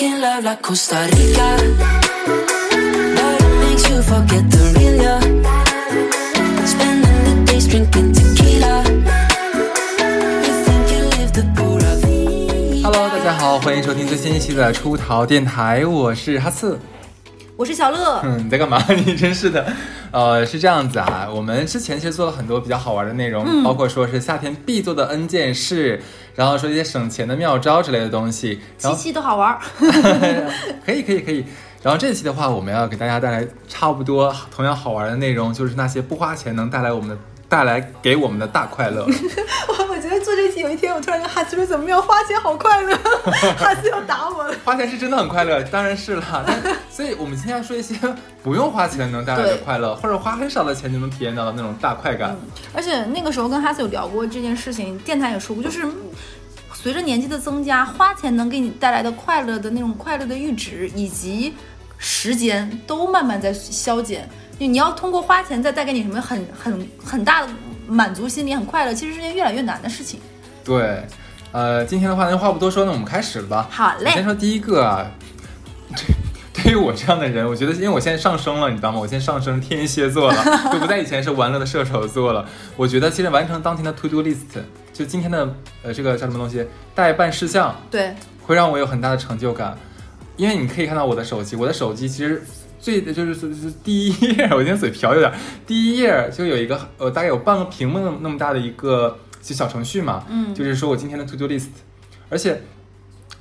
Making love like Costa Rica. But it makes you forget the real ya. Spending the days drinking tequila. You think you live the pura vida. Hello，大家好，欢迎收听最新一期的出逃电台，我是哈刺。我是小乐，嗯，你在干嘛？你真是的，呃，是这样子啊，我们之前其实做了很多比较好玩的内容，嗯包括说是夏天必做的 N 件事，然后说一些省钱的妙招之类的东西，然后期期都好玩儿。可以可以可以。然后这期的话，我们要给大家带来差不多同样好玩的内容，就是那些不花钱能带来我们的带来给我们的大快乐。我我觉得做这期有一天，我突然跟哈斯说怎么样花钱好快乐，哈斯要打我了。花钱是真的很快乐，当然是啦。但 所以我们今天要说一些不用花钱能带来的快乐，或者花很少的钱就能体验到的那种大快感。而且那个时候跟哈斯有聊过这件事情，电台也说过，就是嗯随着年纪的增加，花钱能给你带来的快乐的那种快乐的阈值以及时间都慢慢在消减。就你要通过花钱再带给你什么很很很大的满足心理、很快乐，其实是件越来越难的事情。对，呃，今天的话呢，话不多说，那我们开始了吧。好嘞先说第一个啊，对，对于我这样的人，我觉得因为我现在上升了，你知道吗？我现在上升天蝎座了，就不在以前是玩乐的射手座了。我觉得其实完成当天的 to do list，就今天的呃这个叫什么东西待办事项，对，会让我有很大的成就感，因为你可以看到我的手机，我的手机其实最的就是就是第一页，我今天嘴瓢有点，第一页就有一个呃大概有半个屏幕那么那么大的一个就小程序嘛，嗯就是说我今天的 to do list，而且。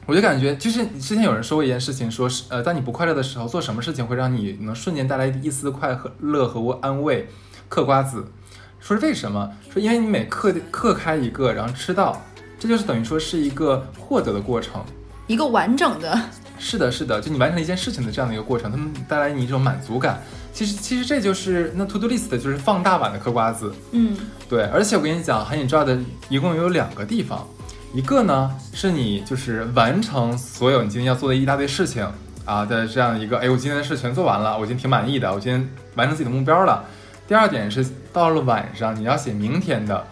我就感觉，就是之前有人说过一件事情，说是呃，当你不快乐的时候，做什么事情会让你能瞬间带来一丝快和乐和安慰？嗑瓜子，说是为什么？说因为你每嗑嗑开一个，然后吃到，这就是等于说是一个获得的过程。一个完整的，是的，是的，就你完成了一件事情的这样的一个过程，他们带来你一种满足感。其实，其实这就是那 to do list 就是放大版的嗑瓜子。嗯，对，而且我跟你讲，很 enjoy 的一共有两个地方，一个呢是你就是完成所有你今天要做的一大堆事情啊的这样一个，哎，我今天的事全做完了，我今天挺满意的，我今天完成自己的目标了。第二点是到了晚上你要写明天的，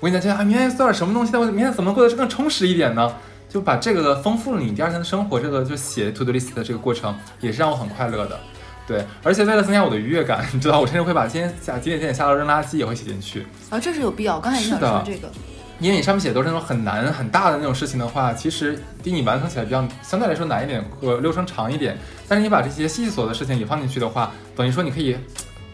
我跟你讲，今天啊，明天做点什么东西呢？我明天怎么过得更充实一点呢？就把这个丰富了你第二天的生活，这个就写 to do list 的这个过程也是让我很快乐的。对，而且为了增加我的愉悦感，你知道，我甚至会把今天下几点几点下楼扔垃圾也会写进去。啊，这是有必要。我刚才也想说这个，因为你上面写的都是那种很难很大的那种事情的话，其实比你完成起来比较相对来说难一点，和流程长一点。但是你把这些细细琐的事情也放进去的话，等于说你可以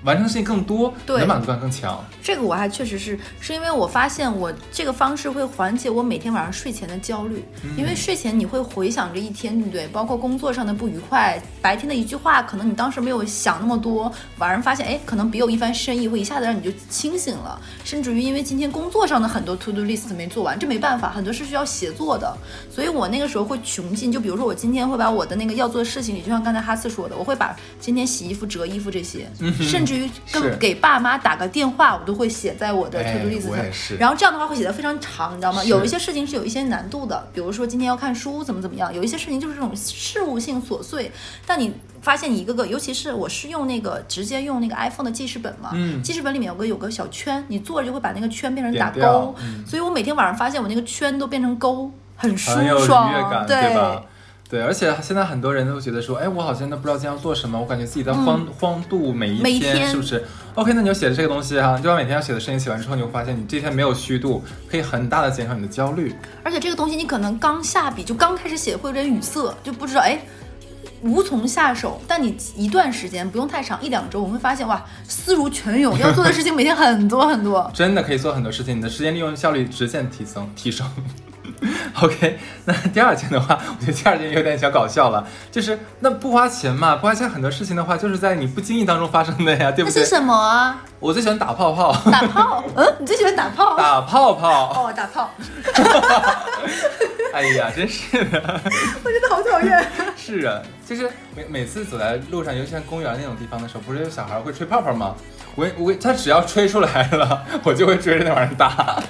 完成的事情更多，对满足感更强。这个我还确实是，是因为我发现我这个方式会缓解我每天晚上睡前的焦虑，因为睡前你会回想着一天，对不对？包括工作上的不愉快，白天的一句话，可能你当时没有想那么多，晚上发现，哎，可能别有一番深意，会一下子让你就清醒了。甚至于因为今天工作上的很多 to do list 没做完，这没办法，很多是需要协作的，所以我那个时候会穷尽，就比如说我今天会把我的那个要做的事情里，就像刚才哈斯说的，我会把今天洗衣服、折衣服这些，甚至于跟给爸妈打个电话，我都会写在我的 to 哎 do list 上。然后这样的话会写的非常长，你知道吗？有一些事情是有一些难度的，比如说今天要看书怎么怎么样，有一些事情就是这种事务性琐碎，但你。发现你一个个，尤其是我是用那个直接用那个 iPhone 的记事本嘛，嗯记事本里面有个有个小圈，你坐着就会把那个圈变成打勾，嗯所以我每天晚上发现我那个圈都变成勾，很舒爽，对吧？对，而且现在很多人都觉得说，哎，我好像都不知道今天要做什么，我感觉自己在荒、荒度每一天是不是？OK，那你就写的这个东西哈、你就把每天要写的事情写完之后，你会发现你这天没有虚度，可以很大的减少你的焦虑。而且这个东西你可能刚下笔就刚开始写会有点语塞，就不知道哎。无从下手，但你一段时间不用太长，一两周，我们会发现哇，思如泉涌，要做的事情每天很多很多。真的可以做很多事情，你的时间利用效率直线提升提升。OK，那第二件的话，我觉得第二件有点小搞笑了，就是那不花钱嘛，不花钱很多事情的话，就是在你不经意当中发生的呀，对不对？是什么？我最喜欢打泡泡，打泡？嗯，你最喜欢打泡？打泡泡。哦，打泡，哎呀，真是的，我真的好讨厌。是啊，就是每每次走在路上，尤其像公园那种地方的时候，不是有小孩会吹泡泡吗？我我他只要吹出来了，我就会追着那玩意儿打，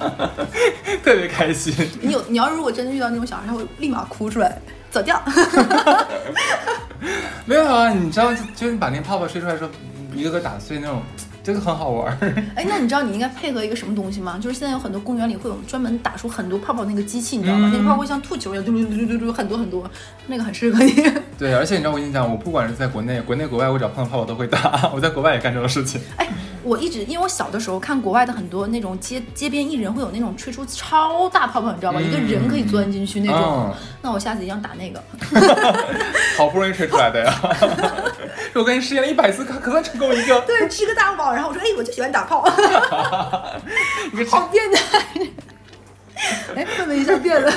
特别开心。你有，你要如果真的遇到那种小孩，他会立马哭出来，走掉。没有啊，你知道，就就是你把那泡泡吹出来的时候，一个个打碎那种，就这个很好玩儿。哎，那你知道你应该配合一个什么东西吗？就是现在有很多公园里会有专门打出很多泡泡那个机器，你知道吗？嗯那个泡泡会像吐球一样，嘟嘟嘟嘟嘟嘟，很多很多，那个很适合你。对，而且你知道我跟你讲，我不管是在国内、国内、国外，我只要碰到泡泡都会打。我在国外也干这种事情。哎，我一直因为我小的时候看国外的很多那种街街边艺人会有那种吹出超大泡泡，你知道吗？嗯一个人可以钻进去那种。嗯那我下次一定要打那个。好不容易吹出来的呀！我跟你试验了一百次，可可算成功一个。对，吃个大包，然后我说，哎，我就喜欢打炮，好变态。哎，怎么一下变了。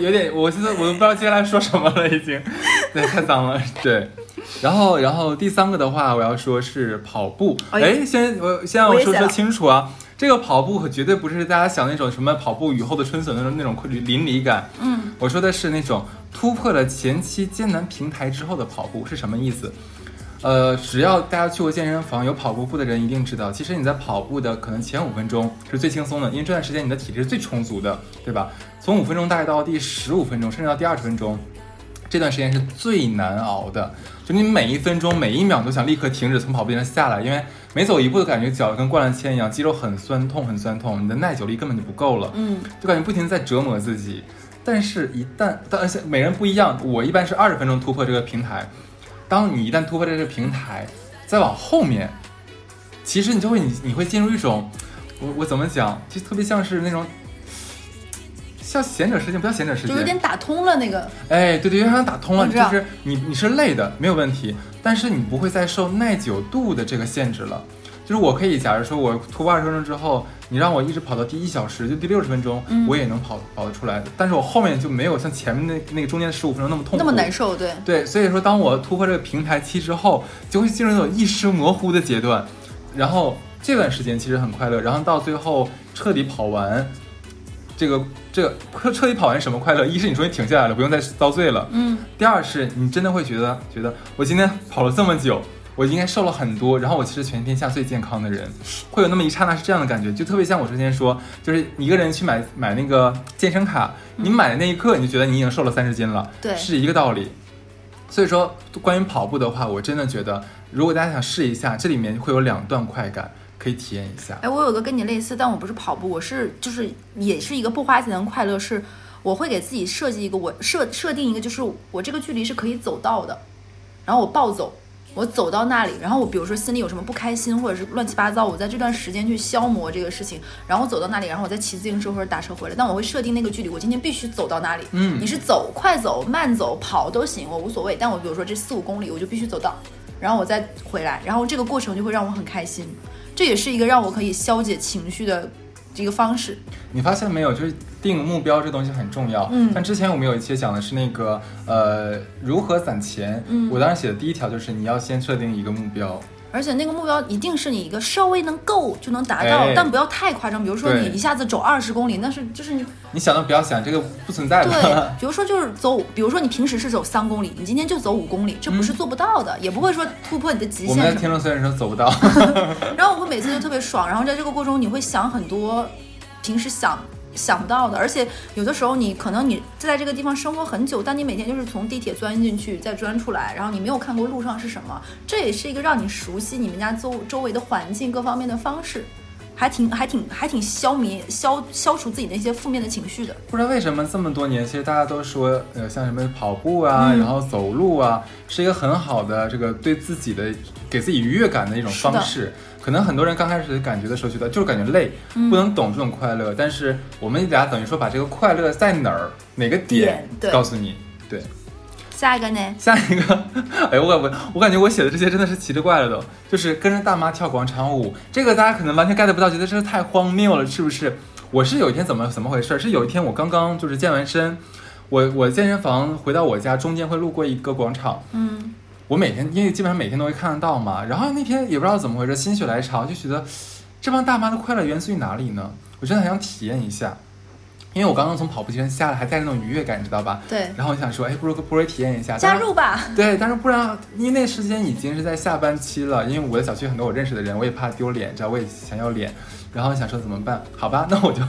有点，我现在我都不知道接下来说什么了，已经，对，太脏了，对。然后，然后第三个的话，我要说是跑步。哎哎，先我先让我说说清楚啊，这个跑步可绝对不是大家想那种什么跑步雨后的春笋那种那种淋漓感。嗯，我说的是那种突破了前期艰难平台之后的跑步是什么意思？呃，只要大家去过健身房有跑过步的人一定知道，其实你在跑步的可能前五分钟是最轻松的，因为这段时间你的体力是最充足的，对吧？从五分钟大概到第十五分钟，甚至到第二十分钟，这段时间是最难熬的。就你每一分钟每一秒都想立刻停止从跑步机上下来，因为每走一步都感觉脚跟灌了铅一样，肌肉很酸痛很酸痛，你的耐久力根本就不够了。嗯，就感觉不停在折磨自己。但是，一旦但而且每人不一样，我一般是二十分钟突破这个平台。当你一旦突破这个平台，再往后面，其实你就会你你会进入一种，我我怎么讲，就特别像是那种，像闲者时间，不叫闲者时间，就有点打通了那个。哎，对对，有点打通了，就是你你是累的没有问题，但是你不会再受耐久度的这个限制了。就是我可以，假如说我突破二十分钟之后，你让我一直跑到第一小时，就第六十分钟，嗯我也能跑跑得出来。但是我后面就没有像前面那那个中间十五分钟那么痛苦，那么难受，对，对，所以说当我突破这个平台期之后，就会进入那种意识模糊的阶段，然后这段时间其实很快乐，然后到最后彻底跑完，这个这个彻彻底跑完什么快乐？一是你终于停下来了，不用再遭罪了；嗯，第二是你真的会觉得觉得我今天跑了这么久。我应该瘦了很多，然后我其实全天下最健康的人，会有那么一刹那是这样的感觉，就特别像我之前说，就是一个人去买买那个健身卡，你买的那一刻你就觉得你已经瘦了三十斤了，对是一个道理。所以说，关于跑步的话，我真的觉得，如果大家想试一下，这里面会有两段快感可以体验一下。哎，我有个跟你类似，但我不是跑步，我是就是也是一个不花钱的快乐，是我会给自己设计一个我设设定一个，就是我这个距离是可以走到的，然后我暴走。我走到那里，然后我比如说心里有什么不开心，或者是乱七八糟，我在这段时间去消磨这个事情，然后我走到那里，然后我再骑自行车或者打车回来。但我会设定那个距离，我今天必须走到那里。嗯你是走、快走、慢走、跑都行，我无所谓。但我比如说这四五公里，我就必须走到，然后我再回来，然后这个过程就会让我很开心。这也是一个让我可以消解情绪的这个方式。你发现没有？就是定目标这东西很重要。嗯但之前我们有一期讲的是那个呃如何攒钱。嗯我当时写的第一条就是你要先设定一个目标。而且那个目标一定是你一个稍微能够就能达到，哎但不要太夸张。比如说你一下子走二十公里，那是就是你你想都不要想，这个不存在的对。比如说就是走，比如说你平时是走三公里，你今天就走五公里，这不是做不到的，也不会说突破你的极我们的限什么。听众虽然说走不到，然后我会每次就特别爽，然后在这个过程中你会想很多平时想想不到的，而且有的时候你可能你在这个地方生活很久，但你每天就是从地铁钻进去再钻出来，然后你没有看过路上是什么，这也是一个让你熟悉你们家周周围的环境各方面的方式。还挺还挺还挺消弭消消除自己的一些负面的情绪的。不知道为什么这么多年，其实大家都说，呃，像什么跑步啊，嗯然后走路啊，是一个很好的这个对自己的给自己愉悦感的一种方式。可能很多人刚开始感觉的时候觉得就是感觉累，嗯不能懂这种快乐。但是我们俩等于说把这个快乐在哪儿哪个点告诉你。对，下一个呢？下一个，哎，我感我感觉我写的这些真的是奇了怪了都，就是跟着大妈跳广场舞，这个大家可能完全 get 不到，觉得这是太荒谬了，是不是？我是有一天怎么怎么回事？是有一天我刚刚就是健完身，我我健身房回到我家中间会路过一个广场，嗯，我每天因为基本上每天都会看得到嘛，然后那天也不知道怎么回事，心血来潮就觉得这帮大妈的快乐源自于哪里呢？我真的很想体验一下，因为我刚刚从跑步机上下来，还带着那种愉悦感，你知道吧？对，然后我想说，哎，不如不如体验一下，加入吧。对，但是不然，因为那时间已经是在下班期了，因为我的小区很多我认识的人，我也怕丢脸，知道我也想要脸，然后想说怎么办？好吧，那我就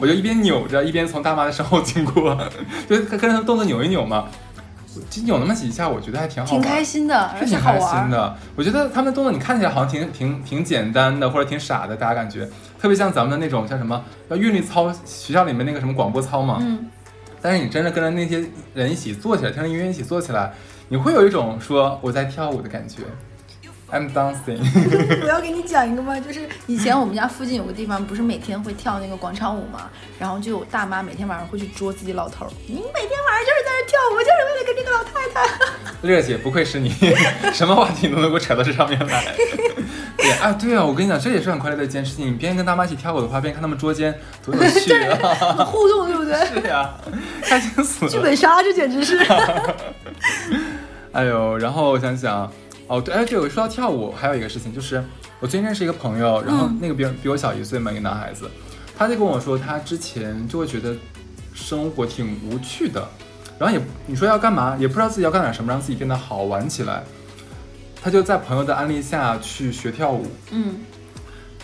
我就一边扭着，一边从大妈的身后经过，就跟着她动作扭一扭嘛。就扭那么几下，我觉得还挺好挺，开心的，而是挺开。心的。我觉得他们的动作你看起来好像挺挺挺简单的，或者挺傻的，大家感觉特别像咱们的那种像什么要韵律操，学校里面那个什么广播操嘛。嗯，但是你真的跟着那些人一起做起来，听着音乐一起做起来，你会有一种说我在跳舞的感觉。I'm dancing。我要给你讲一个吗？就是以前我们家附近有个地方，不是每天会跳那个广场舞嘛，然后就有大妈每天晚上会去捉自己老头儿。你每天晚上就是在这跳舞，就是为了跟这个老太太。乐姐，不愧是你，什么话题都能给我扯到这上面来。对啊，对啊，我跟你讲，这也是很快乐的一件事情。你边跟大妈一起跳舞的话，边看他们捉奸，多有趣啊！互动对不对？是呀，开心死了。剧本杀，这简直是。哎呦，然后我想想，哦对，哎对，我说到跳舞，还有一个事情就是，我最近认识一个朋友，然后那个比比我小一岁嘛，一个男孩子，他就跟我说，他之前就会觉得生活挺无趣的，然后也你说要干嘛，也不知道自己要干点什么，让自己变得好玩起来。他就在朋友的安利下去学跳舞，嗯，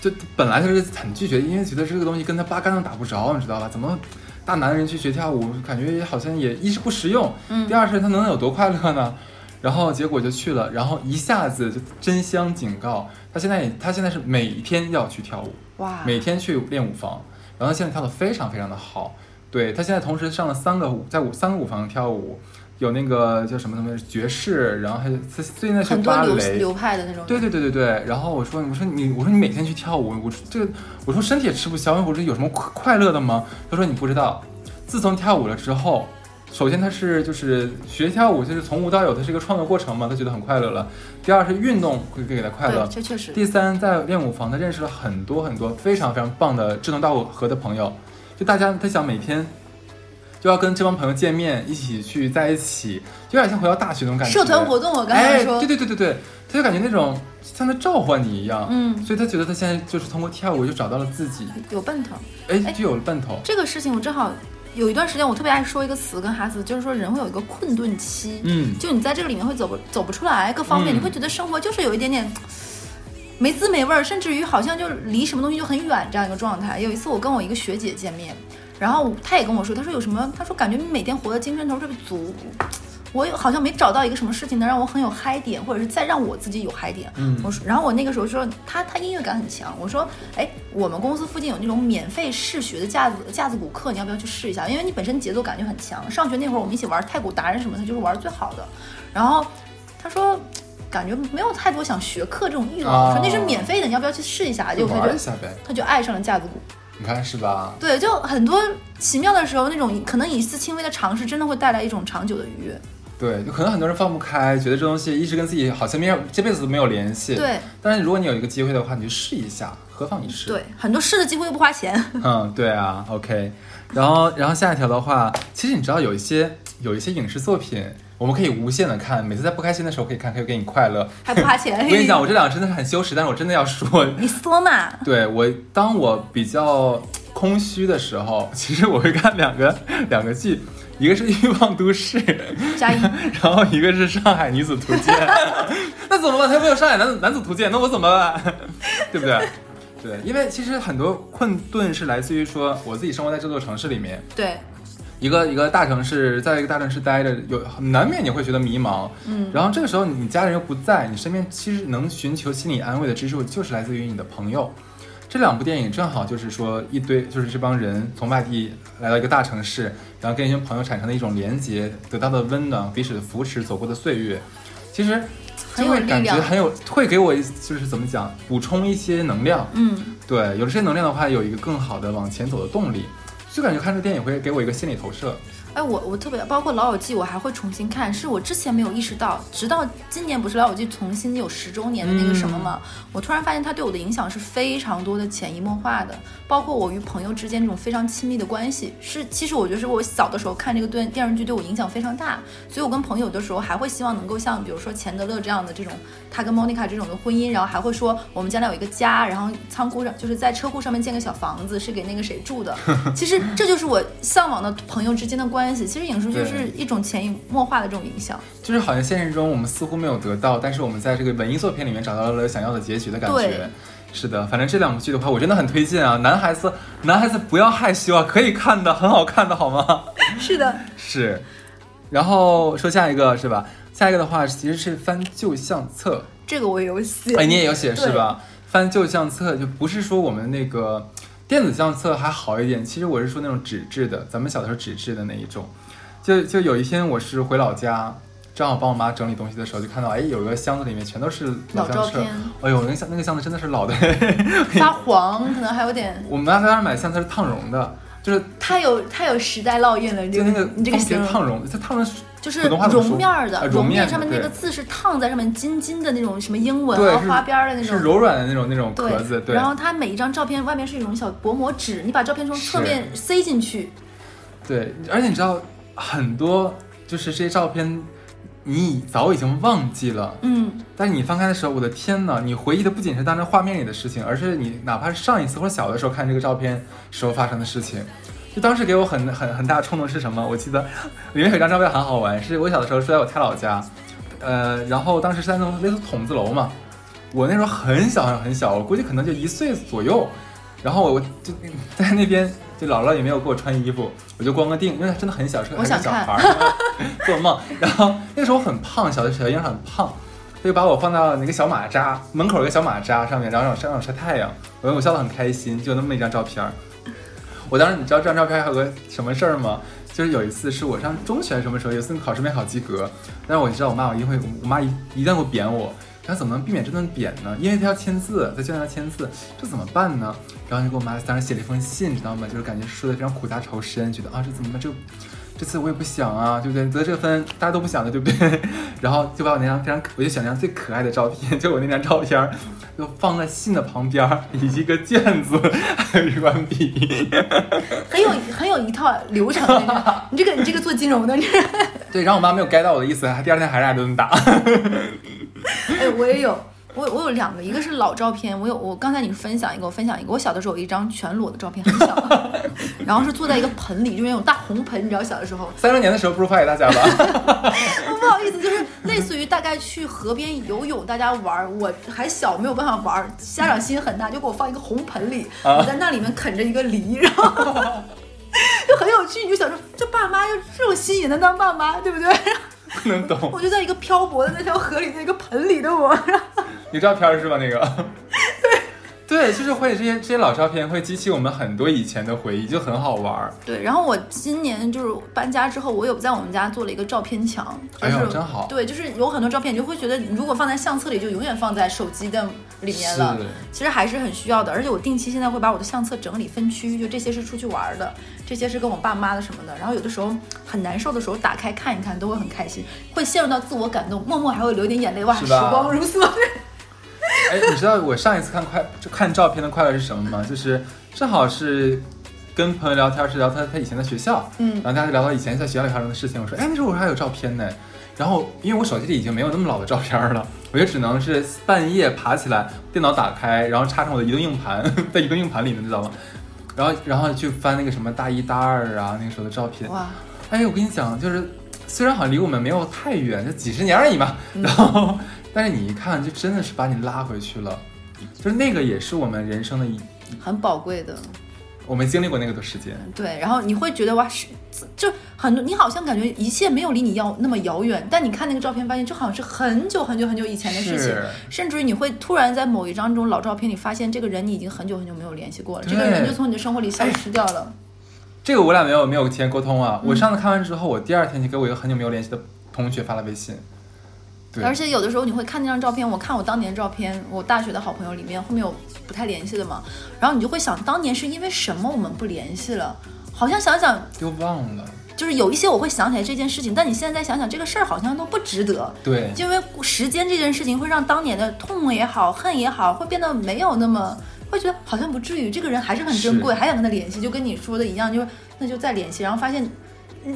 就本来他是很拒绝，因为觉得这个东西跟他八竿子打不着，你知道吧？怎么大男人去学跳舞，感觉好像也一是不实用，嗯第二是他能有多快乐呢？然后结果就去了，然后一下子就真香警告，他现在也他现在是每天要去跳舞，哇，每天去练舞房，然后他现在跳的非常非常的好，对他现在同时上了三个舞，在舞三个舞房跳舞，有那个叫什么什么爵士，然后还有他最近在学芭蕾，流派的那种。对对对对对，然后我说我说你我说你每天去跳舞，我说这个我说身体也吃不消，我说有什么快快乐的吗？他说你不知道，自从跳舞了之后，首先他是就是学跳舞就是从无到有，它是一个创作过程嘛，他觉得很快乐了。第二是运动会给他快乐对，，这确实。第三在练舞房他认识了很多很多非常非常棒的志同道合的朋友，就大家他想每天。就要跟这帮朋友见面，一起去在一起，就有点像回到大学那种感觉。社团活动，我刚才哎，说，对对对对对，他就感觉那种像在召唤你一样，嗯，所以他觉得他现在就是通过跳舞就找到了自己，有奔头。哎哎，就有了奔头。这个事情我正好有一段时间，我特别爱说一个词跟哈斯，就是说人会有一个困顿期，嗯，就你在这个里面会走不走不出来，各方面、嗯你会觉得生活就是有一点点。没滋没味儿，甚至于好像就离什么东西就很远这样一个状态。有一次我跟我一个学姐见面，然后她也跟我说，她说有什么？她说感觉你每天活的精神头特别足，我有好像没找到一个什么事情能让我很有嗨点，或者是再让我自己有嗨点。嗯我说，然后我那个时候说他他音乐感很强，我说，哎，我们公司附近有那种免费试学的架子架子鼓课，你要不要去试一下？因为你本身节奏感就很强。上学那会儿我们一起玩太鼓达人什么的，就是玩最好的。然后他说。感觉没有太多想学课这种欲望，我说那是免费的，你要不要去试一下？结就果他就他就爱上了架子鼓。你看是吧？对，就很多奇妙的时候，那种可能一次轻微的尝试，真的会带来一种长久的愉悦。对，就可能很多人放不开，觉得这东西一直跟自己好像没有这辈子都没有联系。，对但是如果你有一个机会的话，你就试一下，何妨一试？，对，很多试的机会又不花钱。嗯，对啊，OK。然后，然后下一条的话，其实你知道有一些有一些影视作品，我们可以无限的看，每次在不开心的时候可以看，可以给你快乐。还不花钱。我跟你讲，我这两个真的是很羞耻，但是我真的要说，你说嘛？对我，当我比较空虚的时候，其实我会看两个两个剧，一个是《欲望都市》，加一，然后一个是《上海女子图鉴》。那怎么办？他又没有《上海男子男子图鉴》，那我怎么办？对不对？对，因为其实很多困顿是来自于说我自己生活在这座城市里面，对，一个一个大城市，在一个大城市待着，有难免你会觉得迷茫，嗯，然后这个时候你家人又不在，你身边其实能寻求心理安慰的支柱就是来自于你的朋友。这两部电影正好就是说一堆，就是这帮人从外地来到一个大城市，然后跟一群朋友产生的一种连接，得到的温暖，彼此的扶持，走过的岁月，其实就会感觉很有，会给我一就是怎么讲，补充一些能量。嗯，对，有了这些能量的话，有一个更好的往前走的动力。就感觉看这电影会给我一个心理投射。哎，我我特别包括《老友记》，我还会重新看，是我之前没有意识到，直到今年不是《老友记》重新有十周年的那个什么嘛，我突然发现它对我的影响是非常多的潜移默化的，包括我与朋友之间这种非常亲密的关系，是其实我觉得是我小的时候看这个电电视剧对我影响非常大，所以我跟朋友有的时候还会希望能够像比如说钱德勒这样的这种，他跟莫妮卡这种的婚姻，然后还会说我们将来有一个家，然后仓库上就是在车库上面建个小房子，是给那个谁住的。其实这就是我向往的朋友之间的关系。其实影视剧是一种潜移默化的这种影响。就是好像现实中我们似乎没有得到，但是我们在这个文艺作品里面找到了想要的结局的感对觉。是的，反正这两部剧的话，我真的很推荐啊！男孩子，男孩子不要害羞啊，可以看的，很好看的，好吗？是的，是。然后说下一个是吧？下一个的话其实是翻旧相册，这个我也有写。哎，你也有写是吧？翻旧相册就不是说我们那个电子相册还好一点，其实我是说那种纸质的，咱们小的时候纸质的那一种。就就有一天我是回老家，正好帮我妈整理东西的时候，就看到哎有一个箱子里面全都是相册。老照片，哎呦那个箱那个箱子真的是老的，发黄，可能还有点 我妈在那儿买相册是烫绒的，就是太有太有时代烙印了。你这个就那个你这个封皮形烫绒，它烫绒是就是绒面儿的，啊绒面上面那个字是烫在上面金金的那种什么英文啊、花边儿的那种。是柔软的那种那种对壳子，对。然后它每一张照片外面是一种小薄膜纸，你把照片从侧面塞进去，对，而且你知道很多就是这些照片，你早已经忘记了，嗯，但是你翻开的时候，我的天呐，你回忆的不仅是当时画面里的事情，而是你哪怕是上一次或者小的时候看这个照片时候发生的事情。就当时给我很很很大的冲动是什么？我记得里面有一张照片很好玩，是我小的时候住在我太姥家，呃，然后当时是在那种类似筒子楼嘛，我那时候很小很小，我估计可能就一岁左右，然后我就在那边，就姥姥也没有给我穿衣服，我就光个腚，因为真的很小，是个小孩儿，做梦。然后那个时候我很胖，小的小婴儿很胖，他就把我放到那个小马扎门口一个小马扎上面，然后让我让我晒太阳，我我笑得很开心，就那么一张照片儿。我当时你知道这张照片还有个什么事儿吗？就是有一次是我上中学什么时候，有一次考试没考及格，但是我知道我妈我一定会，我妈一一定会扁我。然后怎么能避免这顿扁呢？因为他要签字，在教室要签字，这怎么办呢？然后就给我妈当时写了一封信，知道吗？就是感觉说的非常苦大仇深，觉得啊这怎么办？这这次我也不想啊，对不对？得这个分大家都不想的，对不对？然后就把我那张非常，我就想那张最可爱的照片，就我那张照片儿，就放在信的旁边儿，以及一个卷子，还有一管笔。很有很有一套流程。你这个你这个做金融的，你对，然后我妈没有 get 到我的意思，她第二天还是挨顿打。哎，我也有。我我有两个，一个是老照片，我有我刚才你分享一个，我分享一个。我小的时候有一张全裸的照片，很小，然后是坐在一个盆里，就是那种大红盆，你知道小的时候，三周年的时候不如发给大家吧。不好意思，就是类似于大概去河边游泳，大家玩儿，我还小没有办法玩儿，家长心很大，就给我放一个红盆里，啊我在那里面啃着一个梨，然后就很有趣，你就想说这爸妈就这种心也能当爸妈，对不对？不能懂，我就在一个漂泊的那条河里的一个盆里的我，然后有照片是吧？那个。对，就是会这些这些老照片会激起我们很多以前的回忆，就很好玩儿。对，然后我今年就是搬家之后，我有在我们家做了一个照片墙，就哎是、呦真好对，就是有很多照片，你就会觉得如果放在相册里，就永远放在手机的里面了是。其实还是很需要的，而且我定期现在会把我的相册整理分区，就这些是出去玩的，这些是跟我爸妈的什么的。然后有的时候很难受的时候，打开看一看，都会很开心，会陷入到自我感动，默默还会流点眼泪。哇，时光如梭。哎，你知道我上一次看快就看照片的快乐是什么吗？就是正好是跟朋友聊天，是聊他他以前的学校，嗯然后大家就聊到以前在学校里发生的事情。我说，哎，那时候我还有照片呢。然后因为我手机里已经没有那么老的照片了，我就只能是半夜爬起来，电脑打开，然后插上我的移动硬盘，在移动硬盘里呢，知道吗？然后然后去翻那个什么大一大二啊那个时候的照片。哇，哎，我跟你讲，就是虽然好像离我们没有太远，就几十年而已嘛，然后，但是你一看，就真的是把你拉回去了，就是那个也是我们人生的一，很宝贵的。我没经历过那个的时间，对，然后你会觉得哇，是就很多，你好像感觉一切没有离你要那么遥远，但你看那个照片，发现就好像是很久很久很久以前的事情，甚至于你会突然在某一张这种老照片里发现，这个人你已经很久很久没有联系过了，这个人就从你的生活里消失掉了。这个我俩没有没有提前沟通嗯啊。我上次看完之后，我第二天就给我一个很久没有联系的同学发了微信，对，而且有的时候你会看那张照片，我看我当年照片，我大学的好朋友里面后面有不太联系的嘛，然后你就会想，当年是因为什么我们不联系了？好像想想又忘了，就是有一些我会想起来这件事情，但你现在再想想，这个事儿好像都不值得。对，因为时间这件事情会让当年的痛也好、恨也好，会变得没有那么，会觉得好像不至于，这个人还是很珍贵，还想跟他联系，就跟你说的一样，就是那就再联系，然后发现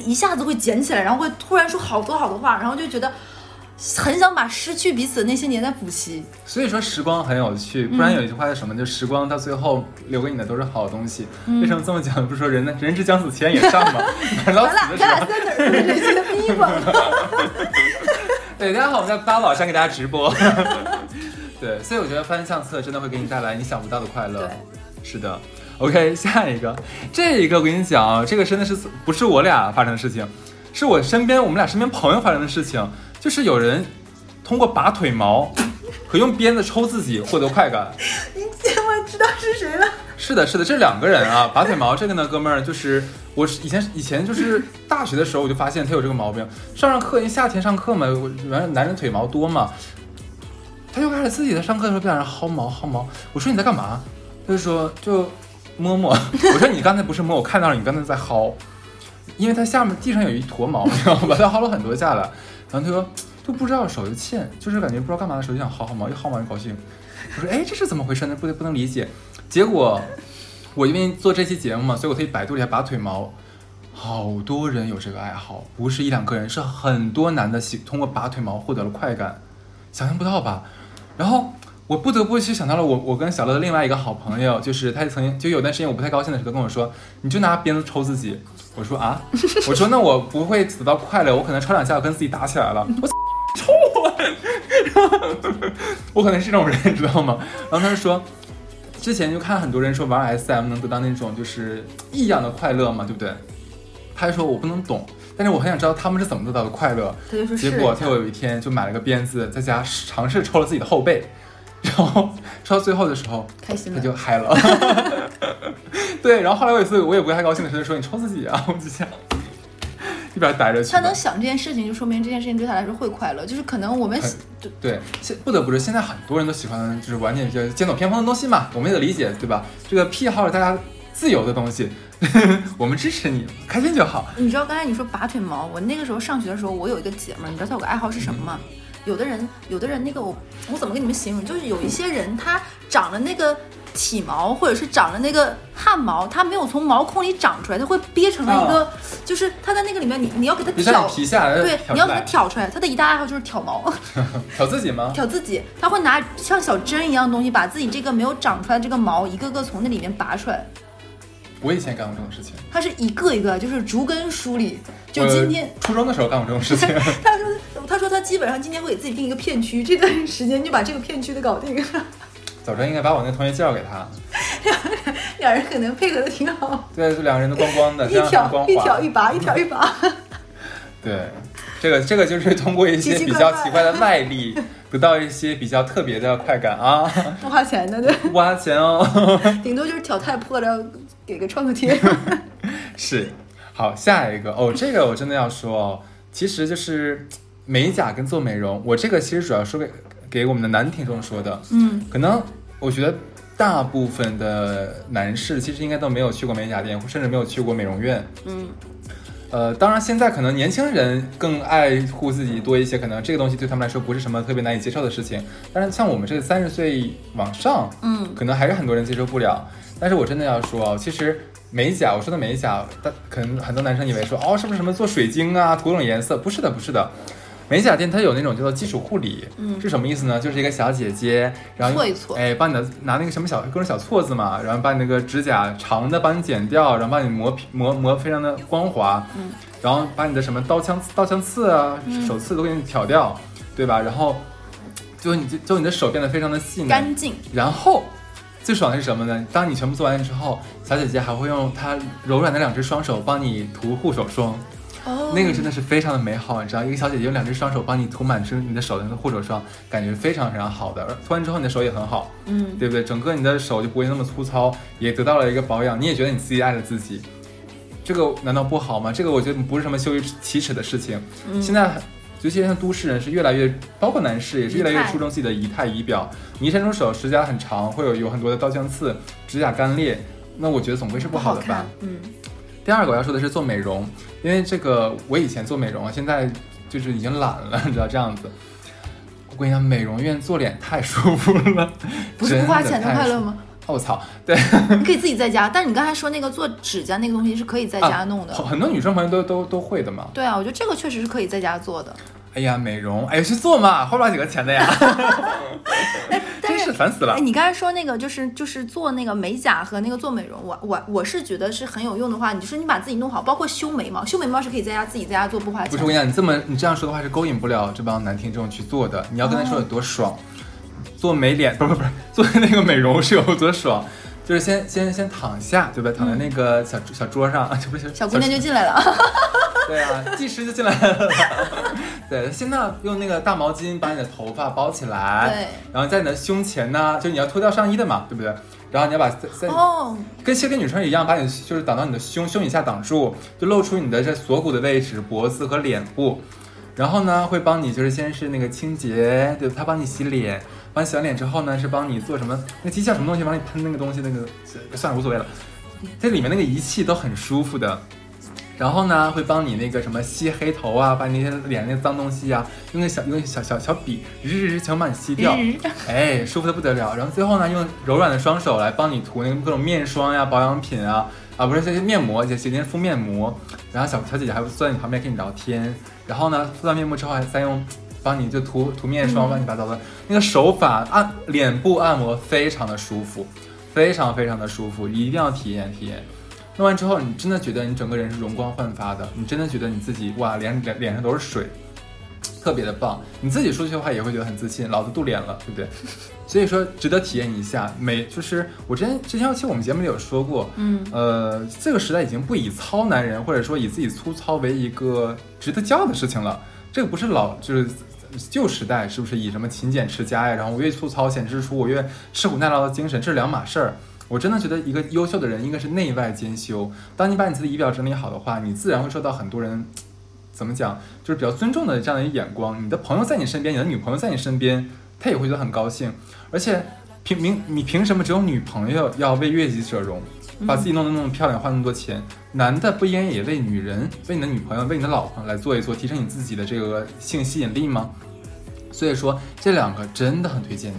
一下子会捡起来，然后会突然说好多好多话，然后就觉得很想把失去彼此的那些年再补齐。所以说时光很有趣，不然有一句话叫什么？就时光到最后留给你的都是好东西。为什么这么讲？不是说人呢，人之将死，其言也善嘛。等到咱俩死的时候，咱俩在哪儿？人性的逼吧。对，大家好，我们在八宝山给大家直播。对，所以我觉得翻相册真的会给你带来你想不到的快乐。对，是的。OK，下一个，这一个我跟你讲啊，这个真的是不是我俩发生的事情，是我身边我们俩身边朋友发生的事情，就是有人通过拔腿毛和用鞭子抽自己获得快感。你我知道是谁了。是的，是的，这两个人啊，拔腿毛这个呢，哥们儿就是我是以前以前就是大学的时候我就发现他有这个毛病，上上课因为夏天上课嘛，我原来男人腿毛多嘛，他自己在上课的时候在那薅毛薅毛，我说你在干嘛？他就说就摸摸，我说你刚才不是摸，我看到了你刚才在薅，因为他下面地上有一坨毛，你知道吧？他薅了很多下来，然后他说都不知道手就欠，就是感觉不知道干嘛的时候就想薅薅毛，一薅毛就高兴。我说哎，这是怎么回事呢？不不能理解。结果我因为做这期节目嘛，所以我特意百度了一下拔腿毛，好多人有这个爱好，不是一两个人，是很多男的喜通过拔腿毛获得了快感，想象不到吧？然后我不得不去想到了我我跟小乐的另外一个好朋友，就是他曾经就有段时间我不太高兴的时候，跟我说，你就拿鞭子抽自己。我说啊，我说那我不会得到快乐，我可能抽两下我跟自己打起来了，我抽我，我可能是这种人，你知道吗？然后他就说。之前就看很多人说玩 SM 能得到那种就是异样的快乐嘛，对不对？他就说我不能懂，但是我很想知道他们是怎么得到的快乐。他就说结果他有一天就买了个鞭子，在家尝试抽了自己的后背，然后抽到最后的时候，开心了他就嗨了。对，然后后来有一次我也不太高兴的时候，说你抽自己啊，我就想一边待着去。他能想这件事情，就说明这件事情对他来说会快乐。就是可能我们很对，现不得不说，现在很多人都喜欢就是玩点比较剑走偏锋的东西嘛，我们也得理解，对吧？这个癖好大家自由的东西，我们支持你，开心就好。你知道刚才你说拔腿毛，我那个时候上学的时候，我有一个姐们儿，你知道她有个爱好是什么吗？有的人，有的人那个我我怎么跟你们形容？就是有一些人他长了那个体毛，或者是长了那个汗毛，他没有从毛孔里长出来，他会憋成了一个，就是他在那个里面，你你要给他挑，皮下来对，你要给他挑挑出来。他的一大爱好就是挑毛，挑自己吗？挑自己，他会拿像小针一样东西，把自己这个没有长出来的这个毛一个个从那里面拔出来。我以前干过这种事情，他是一个一个，就是逐根梳理。就今天，初中的时候干过这种事情。他说，他说他基本上今天会给自己定一个片区，这段时间就把这个片区的搞定。早知道应该把我那同学介绍给他，两人可能配合的挺好，对，就两个人都光光的，一挑一。挑一拔，一挑一拔。对，这个这个就是通过一些比较奇怪的外力，得到一些比较特别的快感啊，不花钱的，对，不花钱哦。顶多就是挑太破了，给个创可贴。是，好，下一个。哦，这个我真的要说哦，其实就是美甲跟做美容，我这个其实主要说给给我们的男听众说的，嗯，可能我觉得大部分的男士其实应该都没有去过美甲店，甚至没有去过美容院，嗯，呃，当然现在可能年轻人更爱护自己多一些，可能这个东西对他们来说不是什么特别难以接受的事情。但是像我们这个三十岁往上，嗯可能还是很多人接受不了。但是我真的要说哦，其实美甲，我说的美甲，但可能很多男生以为说哦，是不是什么做水晶啊，涂种颜色？不是的，不是的。美甲店它有那种叫做基础护理，嗯是什么意思呢？就是一个小姐姐，然后搓一搓哎，帮你的拿那个什么小各种小锉子嘛，然后把你那个指甲长的帮你剪掉，然后帮你磨皮磨磨非常的光滑，嗯，然后把你的什么刀枪刀枪刺啊、嗯手刺都给你挑掉，对吧？然后就你就就你的手变得非常的细腻，干净。然后最爽的是什么呢？当你全部做完之后，小姐姐还会用她柔软的两只双手帮你涂护手霜，哦那个真的是非常的美好，你知道，一个小姐姐用两只双手帮你涂满是你的手的那个护手霜，感觉非常非常好的。而涂完之后你的手也很好，嗯，对不对？整个你的手就不会那么粗糙，也得到了一个保养，你也觉得你自己爱了自己，这个难道不好吗？这个我觉得不是什么羞于启齿的事情。嗯现在尤其像都市人是越来越，包括男士也是越来越注重自己的仪态仪表。你一伸出手，指甲很长，会有有很多的刀枪刺，指甲干裂，那我觉得总归是不好的吧。。嗯，第二个我要说的是做美容，因为这个我以前做美容啊，现在就是已经懒了，你知道这样子。我跟你讲，美容院做脸太舒服了，不是不花钱的？快乐吗？哦我操，对，你可以自己在家，但是你刚才说那个做指甲那个东西是可以在家弄的。很很多女生朋友都都都会的嘛。对啊，我觉得这个确实是可以在家做的。哎呀，美容，哎呀，去做嘛，花不了几个钱的呀，真但是是烦死了哎，。你刚才说那个就是就是做那个美甲和那个做美容，我我我是觉得是很有用的话，你就是你把自己弄好，包括修眉毛，修眉毛是可以在家自己在家做不花钱不是，我跟你讲，你这么你这样说的话是勾引不了这帮男听众去做的。你要跟他说有多爽，做美脸不不不是做那个美容是有多爽，就是先先先躺下，对吧？躺在那个小、小桌上，这不是小姑娘就进来了。对啊，技师就进来了。对，先呢用那个大毛巾把你的头发包起来，对，然后在你的胸前呢，就是你要脱掉上衣的嘛，对不对？然后你要把在在哦，跟其实跟女生一样，把你就是挡到你的胸胸以下挡住，就露出你的这锁骨的位置、脖子和脸部。然后呢，会帮你就是先是那个清洁，对，他帮你洗脸，帮你洗完脸之后呢，是帮你做什么？那机器叫什么东西？帮你喷那个东西，那个算了，无所谓了。这里面那个仪器都很舒服的。然后呢，会帮你那个什么吸黑头啊，把你那些脸那个脏东西啊，用那小用那小小小笔，日日日全部帮你吸掉，哎，舒服的不得了。然后最后呢，用柔软的双手来帮你涂那个各种面霜呀、保养品啊，啊不是这些面膜，姐姐姐敷面膜。然后小小姐姐还会坐在你旁边跟你聊天。然后呢，敷完面膜之后还再用帮你就涂涂面霜，乱七八糟的。那个手法按脸部按摩非常的舒服，非常非常的舒服，一定要体验体验。弄完之后，你真的觉得你整个人是容光焕发的，你真的觉得你自己哇，脸脸脸上都是水，特别的棒。你自己说句话也会觉得很自信，老子镀脸了，对不对？所以说值得体验一下。每就是我之前之前其实我们节目里有说过，嗯，呃，这个时代已经不以糙男人或者说以自己粗糙为一个值得骄傲的事情了。这个不是老就是旧时代，是不是以什么勤俭持家呀？然后我越粗糙显支出，我越吃苦耐劳的精神，这是两码事儿。我真的觉得一个优秀的人应该是内外兼修。当你把你自己的仪表整理好的话，你自然会受到很多人怎么讲，就是比较尊重的这样的一眼光。你的朋友在你身边，你的女朋友在你身边，他也会觉得很高兴。而且凭明你凭什么只有女朋友要为悦己者容，把自己弄得那么漂亮，花那么多钱？男的不应该也为女人、为你的女朋友、为你的老婆来做一做，提升你自己的这个性吸引力吗？所以说这两个真的很推荐你。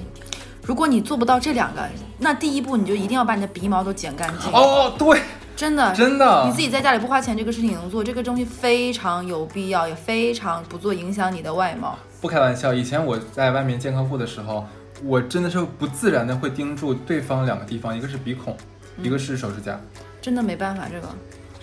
如果你做不到这两个，那第一步你就一定要把你的鼻毛都剪干净。哦，对，真的真的，你自己在家里不花钱，这个事情能做，这个东西非常有必要，也非常不做影响你的外貌。不开玩笑，以前我在外面见客户的时候，我真的是不自然的会盯住对方两个地方，一个是鼻孔，一个是手指甲。真的没办法，这个。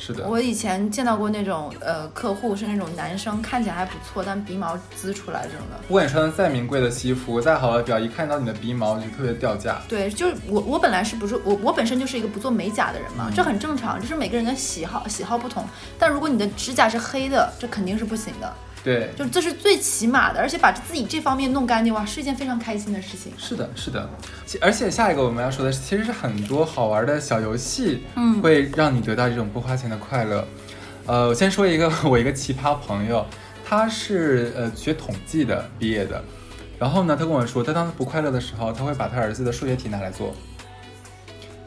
是的，我以前见到过那种呃客户是那种男生，看起来还不错，但鼻毛滋出来这种的。不管你穿的再名贵的西服，再好的表，一看到你的鼻毛就特别掉价。对，就是我我本来是不是我我本身就是一个不做美甲的人嘛，这很正常，就是每个人的喜好喜好不同。但如果你的指甲是黑的，这肯定是不行的。对，就这是最起码的，而且把自己这方面弄干净哇，是一件非常开心的事情。是的，是的，而且下一个我们要说的是，其实是很多好玩的小游戏，嗯会让你得到这种不花钱的快乐。呃，我先说一个我一个奇葩朋友，他是呃学统计的毕业的，然后呢，他跟我说，他当时不快乐的时候，他会把他儿子的数学题拿来做。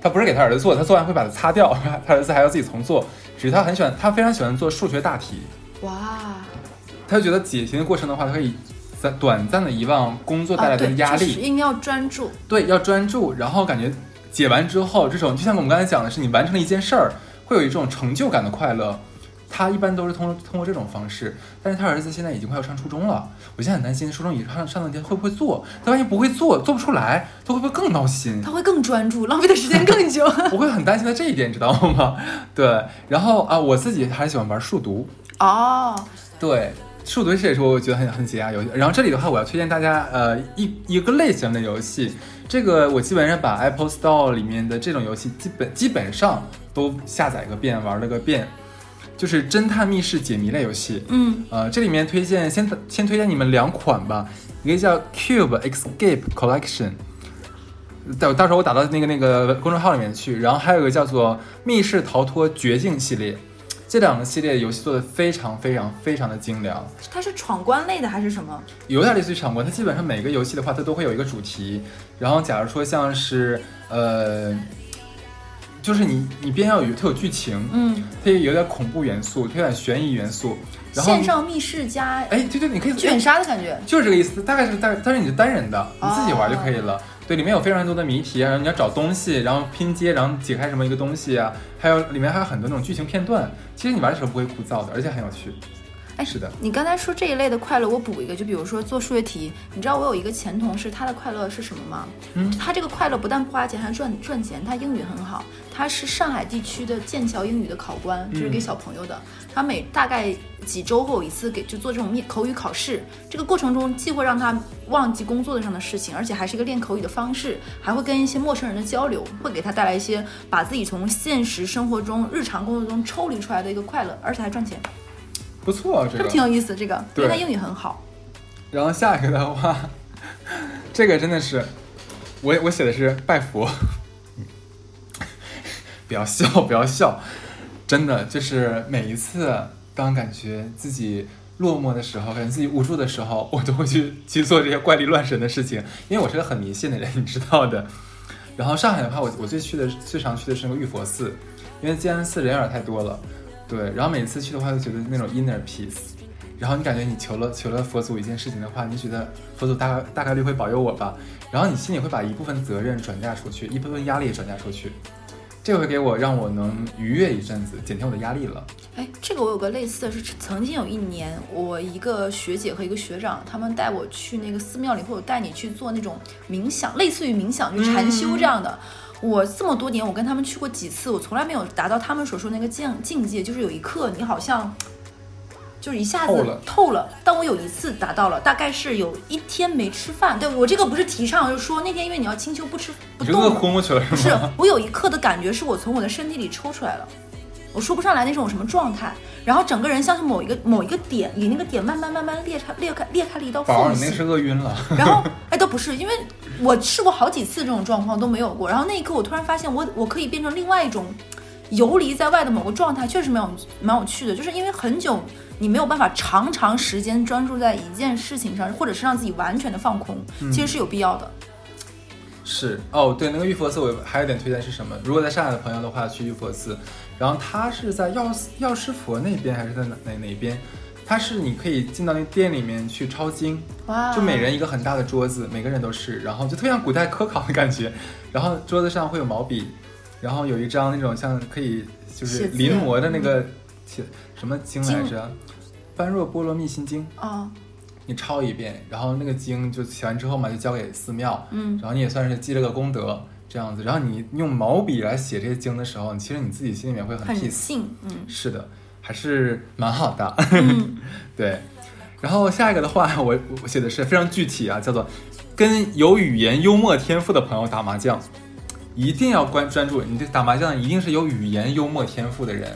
他不是给他儿子做，他做完会把它擦掉，他儿子还要自己重做。只是他很喜欢，他非常喜欢做数学大题。哇，他就觉得解题的过程的话，他可以在短暂的遗忘工作带来的压力。就是一定要专注。对，要专注，然后感觉解完之后，这种就像我们刚才讲的是，你完成了一件事儿，会有一种成就感的快乐。他一般都是通过通过这种方式，但是他儿子现在已经快要上初中了，我现在很担心初中以上上的天会不会做，他万一不会做，做不出来，他会不会更闹心？他会更专注，浪费的时间更久。我会很担心他这一点，知道吗？对，然后啊，我自己还喜欢玩数独，哦，对，数独这也是我觉得很很解压游戏。然后这里的话，我要推荐大家呃一一个类型的游戏，这个我基本上把 Apple Store 里面的这种游戏基本基本上都下载个遍，玩了个遍，就是侦探密室解谜类游戏。嗯，呃，这里面推荐先先推荐你们两款吧，一个叫 Cube Escape Collection。到到时候我打到那个那个公众号里面去，然后还有一个叫做密室逃脱绝境系列，这两个系列游戏做的非常非常非常的精良，它是闯关类的还是什么？有点类似于闯关。它基本上每个游戏的话，它都会有一个主题。然后假如说像是呃，就是你你边上有它有剧情，嗯，它也有点恐怖元素，它有点悬疑元素。然后线上密室加哎，对对，你可以卷杀的感觉。就是这个意思，大概是大，但是你是单人的，你自己玩就可以哦了。对，里面有非常多的谜题啊，然后你要找东西，然后拼接，然后解开什么一个东西啊，还有里面还有很多那种剧情片段。其实你玩的时候不会枯燥的，而且很有趣。哎，是的，你刚才说这一类的快乐，我补一个，就比如说做数学题，你知道我有一个前同事，他的快乐是什么吗？嗯他这个快乐不但不花钱，还赚赚钱。他英语很好，他是上海地区的剑桥英语的考官，就是给小朋友的。他每大概几周会有一次给就做这种面口语考试，这个过程中既会让他忘记工作上的事情，而且还是一个练口语的方式，还会跟一些陌生人的交流，会给他带来一些把自己从现实生活中、日常工作中抽离出来的一个快乐，而且还赚钱。不错，这是不个是挺有意思？这个，因为对他英语很好。然后下一个的话，这个真的是，我我写的是拜佛，不要笑，不要笑，真的就是每一次当感觉自己落寞的时候，感觉自己无助的时候，我都会去去做这些怪力乱神的事情，因为我是个很迷信的人，你知道的。然后上海的话，我我最去的最常去的是那个玉佛寺，因为静安寺人有点太多了，对。然后每次去的话，就觉得那种 inner peace。然后你感觉你求了求了佛祖一件事情的话，你就觉得佛祖大概大概率会保佑我吧。然后你心里会把一部分责任转嫁出去，一部分压力也转嫁出去，这个会给我让我能愉悦一阵子，减轻我的压力了。哎，这个我有个类似的是，曾经有一年，我一个学姐和一个学长，他们带我去那个寺庙里，或者带你去做那种冥想，类似于冥想，就禅修这样的。我这么多年，我跟他们去过几次，我从来没有达到他们所说那个境境界，就是有一刻你好像。就是一下子透了透了，但我有一次达到了，大概是有一天没吃饭。对我这个不是提倡，就是说那天因为你要清秋不吃不动嘛，昏过去了不是是？，我有一刻的感觉是我从我的身体里抽出来了，我说不上来那种什么状态，然后整个人像是某一个某一个点，离那个点慢慢慢慢裂开裂开裂开了一道，缝隙你那是，饿晕了。然后哎都不是，因为我试过好几次这种状况都没有过，然后那一刻我突然发现我我可以变成另外一种游离在外的某个状态，确实蛮有蛮有趣的，就是因为很久。你没有办法长长时间专注在一件事情上，或者是让自己完全的放空，其实是有必要的。是哦，对，那个玉佛寺我还有点推荐是什么？如果在上海的朋友的话，去玉佛寺，然后它是在药药师佛那边还是在哪哪哪边？它是你可以进到那店里面去抄经，哇，就每人一个很大的桌子，每个人都是，然后就特别像古代科考的感觉。然后桌子上会有毛笔，然后有一张那种像可以就是临摹的那个写什么经来着？般若波罗蜜心经，啊，你抄一遍，然后那个经就写完之后嘛，就交给寺庙，嗯。然后你也算是积了个功德这样子。然后你用毛笔来写这些经的时候，其实你自己心里面会很很 peace。信，嗯是的，还是蛮好的。嗯，对，然后下一个的话，我我写的是非常具体啊，叫做跟有语言幽默天赋的朋友打麻将，一定要关专注，你这打麻将一定是有语言幽默天赋的人，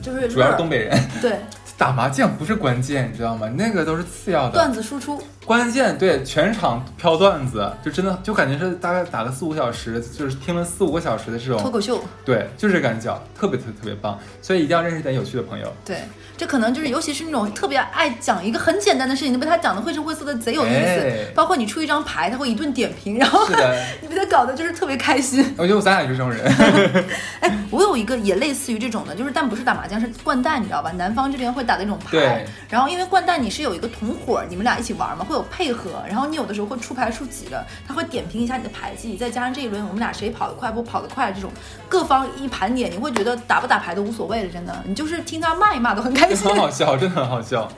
就是主要是东北人。对打麻将不是关键，你知道吗？那个都是次要的。段子输出，关键对全场飘段子，就真的就感觉是大概打了四五小时，就是听了四五个小时的这种，脱口秀，对，就是这感觉，特别特别特别棒。所以一定要认识点有趣的朋友。对，这可能就是尤其是那种特别爱讲一个很简单的事情，你被他讲的绘声绘色的贼有意思，哎包括你出一张牌，他会一顿点评，然后 你被他搞得就是特别开心。我觉得咱俩就是这种人。哎，我有一个也类似于这种的，就是但不是打麻将，是掼蛋，你知道吧？南方这边会打的那种牌对。然后因为掼蛋你是有一个同伙，你们俩一起玩嘛，会有配合。然后你有的时候会出牌出几的，他会点评一下你的牌技，再加上这一轮我们俩谁跑得快不跑得快这种，各方一盘点，你会觉得打不打牌都无所谓了，真的，你就是听他骂一骂都很开心很。好笑，真的很好笑。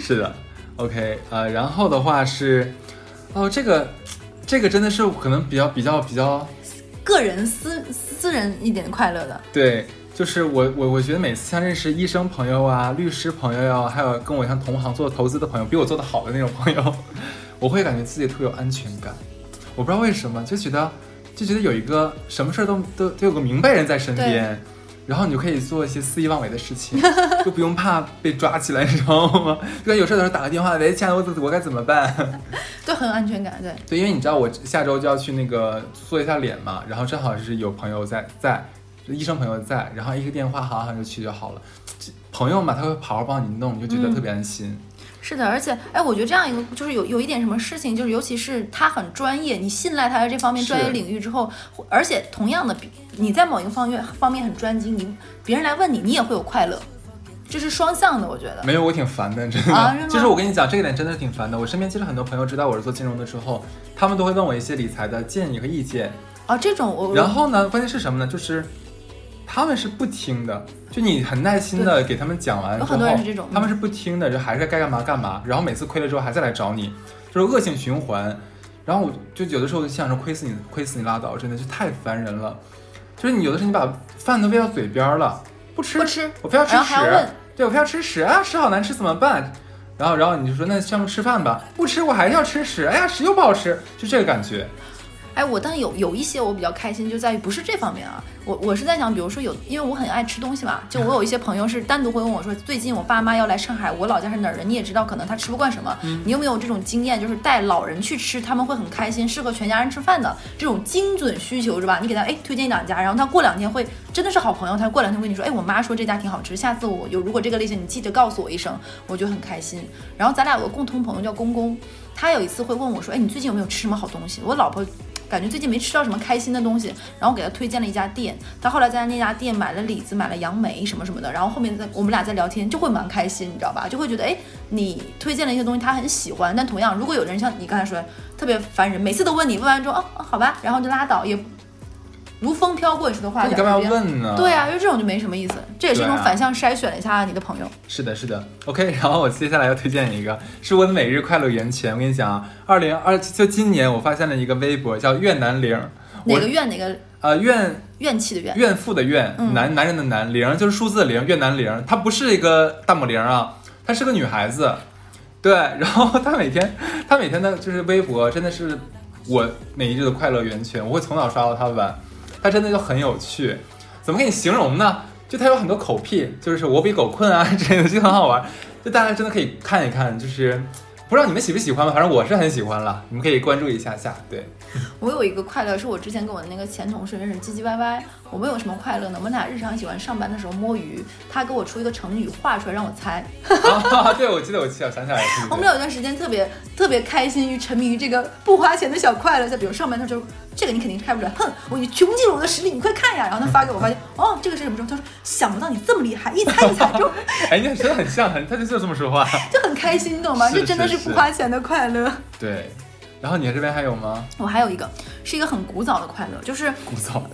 是的，OK，呃，然后的话是，哦，这个，这个真的是可能比较比较比较，个人私私人一点快乐的，对，就是我我我觉得每次像认识医生朋友啊、律师朋友呀、还有跟我像同行做投资的朋友，比我做的好的那种朋友，我会感觉自己特别有安全感。我不知道为什么，就觉得就觉得有一个什么事儿都都都有个明白人在身边。然后你就可以做一些肆意妄为的事情，就不用怕被抓起来，你知道吗？就有事儿的时候打个电话，喂，亲爱的，我我该怎么办？都很有安全感。对，对，因为你知道我下周就要去那个做一下脸嘛，然后正好是有朋友在在，医生朋友在，然后一个电话好好就去就好了。朋友嘛，他会好好帮你弄，你就觉得特别安心。是的，而且哎，我觉得这样一个就是有有一点什么事情，就是尤其是他很专业，你信赖他的这方面专业领域之后，而且同样的，比你在某一个方面方面很专精，你别人来问你，你也会有快乐，这是双向的，我觉得。没有，我挺烦的，真的。啊就是我跟你讲，这个点真的是挺烦的。我身边其实很多朋友知道我是做金融的之后，他们都会问我一些理财的建议和意见。啊，这种我然后呢，关键是什么呢？就是他们是不听的，就你很耐心的给他们讲完之后，有很多人是这种他们是不听的，就还是该干嘛干嘛，然后每次亏了之后还再来找你，就是恶性循环。然后我就有的时候就想着亏死你，亏死你拉倒，真的是太烦人了。就是你有的时候你把饭都喂到嘴边了，不吃不吃我非要吃屎，对我非要吃屎啊，屎好难吃怎么办？然后然后你就说那要不吃饭吧，不吃我还是要吃屎，哎呀屎又不好吃，就这个感觉。哎，我但有有一些我比较开心，就在于不是这方面啊，我我是在想，比如说有，因为我很爱吃东西嘛，就我有一些朋友是单独会问我说，最近我爸妈要来上海，我老家是哪儿人，你也知道，可能他吃不惯什么，你有没有这种经验，就是带老人去吃，他们会很开心，适合全家人吃饭的这种精准需求是吧？你给他哎推荐一两家，然后他过两天会真的是好朋友，他过两天会跟你说，哎，我妈说这家挺好吃，下次我有如果这个类型，你记得告诉我一声，我就很开心。然后咱俩有个共同朋友叫公公，他有一次会问我说，哎，你最近有没有吃什么好东西？我老婆。感觉最近没吃到什么开心的东西，然后给他推荐了一家店，他后来在那家店买了李子，买了杨梅什么什么的，然后后面在我们俩在聊天，就会蛮开心，你知道吧？就会觉得，哎，你推荐了一些东西，他很喜欢。但同样，如果有的人像你刚才说，特别烦人，每次都问你，问完之后，哦，好吧，然后就拉倒，也如风飘过，你说的话，你干嘛要问呢？对啊，因为这种就没什么意思。这也是一种反向筛选了一下你的朋友。是的，是的，OK。然后我接下来要推荐一个，是我的每日快乐源泉。我跟你讲啊，二零二就今年我发现了一个微博叫越南玲，我哪个怨哪个呃怨怨气的怨？怨妇的怨，嗯男男人的男，玲就是数字零，越南玲，她不是一个大母零啊，她是个女孩子，对，然后她每天她每天的就是微博真的是我每一日的快乐源泉，我会从早刷到她晚，它真的就很有趣，怎么给你形容呢？就它有很多口癖，就是我比狗困啊 之类的，就很好玩，就大家真的可以看一看，就是不知道你们喜不喜欢吧，反正我是很喜欢了，你们可以关注一下下，对，我有一个快乐，是我之前跟我的那个前同事认识唧唧歪歪。我们有什么快乐呢？我们俩日常喜欢上班的时候摸鱼，他给我出一个成语画出来让我猜。啊，对，我记得我记得，我想起来了，我们俩有段时间特别特别开心于沉迷于这个不花钱的小快乐，就比如上班他就这个你肯定猜不出来，哼，我穷尽了我的实力，你快看呀！然后他发给我，发现哦这个是什么时候，他说想不到你这么厉害，一猜一猜中 哎，你真的很像，很，他就就这么说话。就很开心，你懂吗？这真的是是不花钱的快乐。对，然后你这边还有吗？我还有一个是一个很古早的快乐，就是古早的。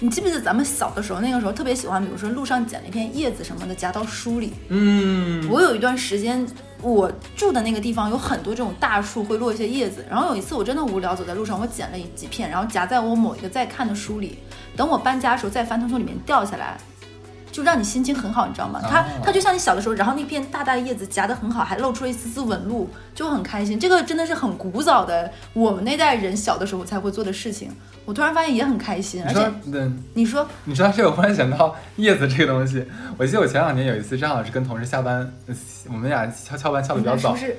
你记不记得咱们小的时候，那个时候特别喜欢，比如说路上捡了一片叶子什么的夹到书里。嗯，我有一段时间，我住的那个地方有很多这种大树会落一些叶子，然后有一次我真的无聊，走在路上，我捡了几片，然后夹在我某一个在看的书里，等我搬家的时候再翻，它从里面掉下来。就让你心情很好，你知道吗？它哦它就像你小的时候，然后那片大大的叶子夹得很好，还露出了一丝丝纹路，就很开心。这个真的是很古早的，我们那代人小的时候才会做的事情。我突然发现也很开心，而且你说，嗯，你说你说到这个，我忽然想到叶子这个东西。我记得我前两年有一次，正好是跟同事下班，呃我们俩翘翘班翘的比较早是不，是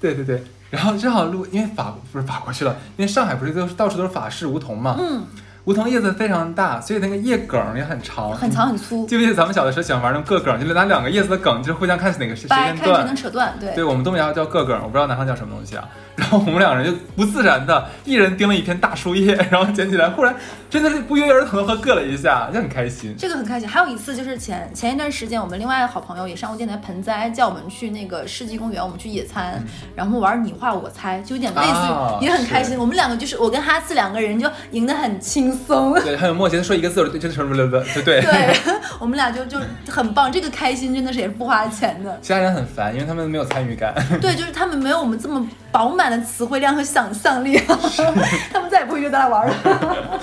对对对。然后正好路，因为法不是法国去了，因为上海不是都是到处都是法式梧桐嘛，嗯，梧桐叶子非常大，所以那个叶梗也很长，很长很粗，记不记得咱们小的时候喜欢玩那种个梗，就是拿两个叶子的梗，就是互相看哪个谁谁掰看谁能。扯断，对。对我们东北话叫个梗，我不知道南方叫什么东西啊。然后我们两人就不自然的，一人盯了一片大树叶，然后捡起来，忽然真的是不约而同的和硌了一下，就很开心。这个很开心。还有一次就是前前一段时间，我们另外一个好朋友也上过电台盆栽，叫我们去那个世纪公园，我们去野餐，然后玩你画我猜，就有点类似也很开心。我们两个就是我跟哈次两个人就赢得很轻松。对，很有默契，他说一个字，我就对，就是什么什么对对。对，我们俩就就很棒，这个开心真的是也是不花钱的。其他人很烦，因为他们没有参与感。对，就是他们没有我们这么饱满的词汇量和想象力，他们再也不会约咱俩玩了。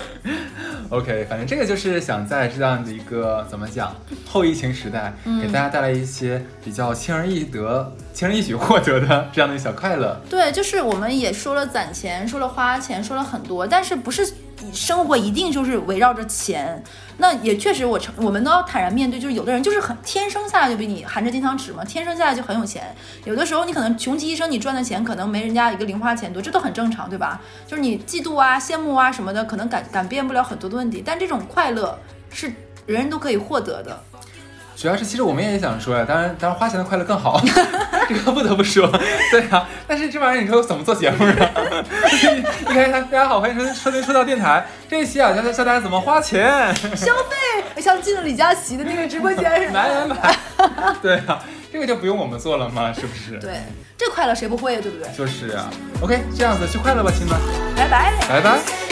OK，反正这个就是想在这样的一个怎么讲后疫情时代，嗯给大家带来一些比较轻而易得、轻而易举获得的这样的小快乐。对，就是我们也说了攒钱，说了花钱，说了很多，但是不是生活一定就是围绕着钱？那也确实我承，我们都要坦然面对，就是有的人就是很天生下来就比你含着金汤匙嘛，天生下来就很有钱。有的时候你可能穷极一生，你赚的钱可能没人家一个零花钱多，这都很正常，对吧？就是你嫉妒啊、羡慕啊什么的，可能改改变不了很多的问题，但这种快乐是人人都可以获得的。主要是，其实我们也想说呀，当然，当然花钱的快乐更好，这个不得不说，对啊。但是这玩意儿，你说怎么做节目啊？你看，大家好，欢迎收听收听说到电台这一期啊，教教大家怎么花钱，消费像进了李佳琦的那个直播间似的。买买买，对啊，这个就不用我们做了嘛？是不是？，对，这快乐谁不会呀？对不对？就是啊。OK，这样子去快乐吧，亲们，拜拜。拜拜。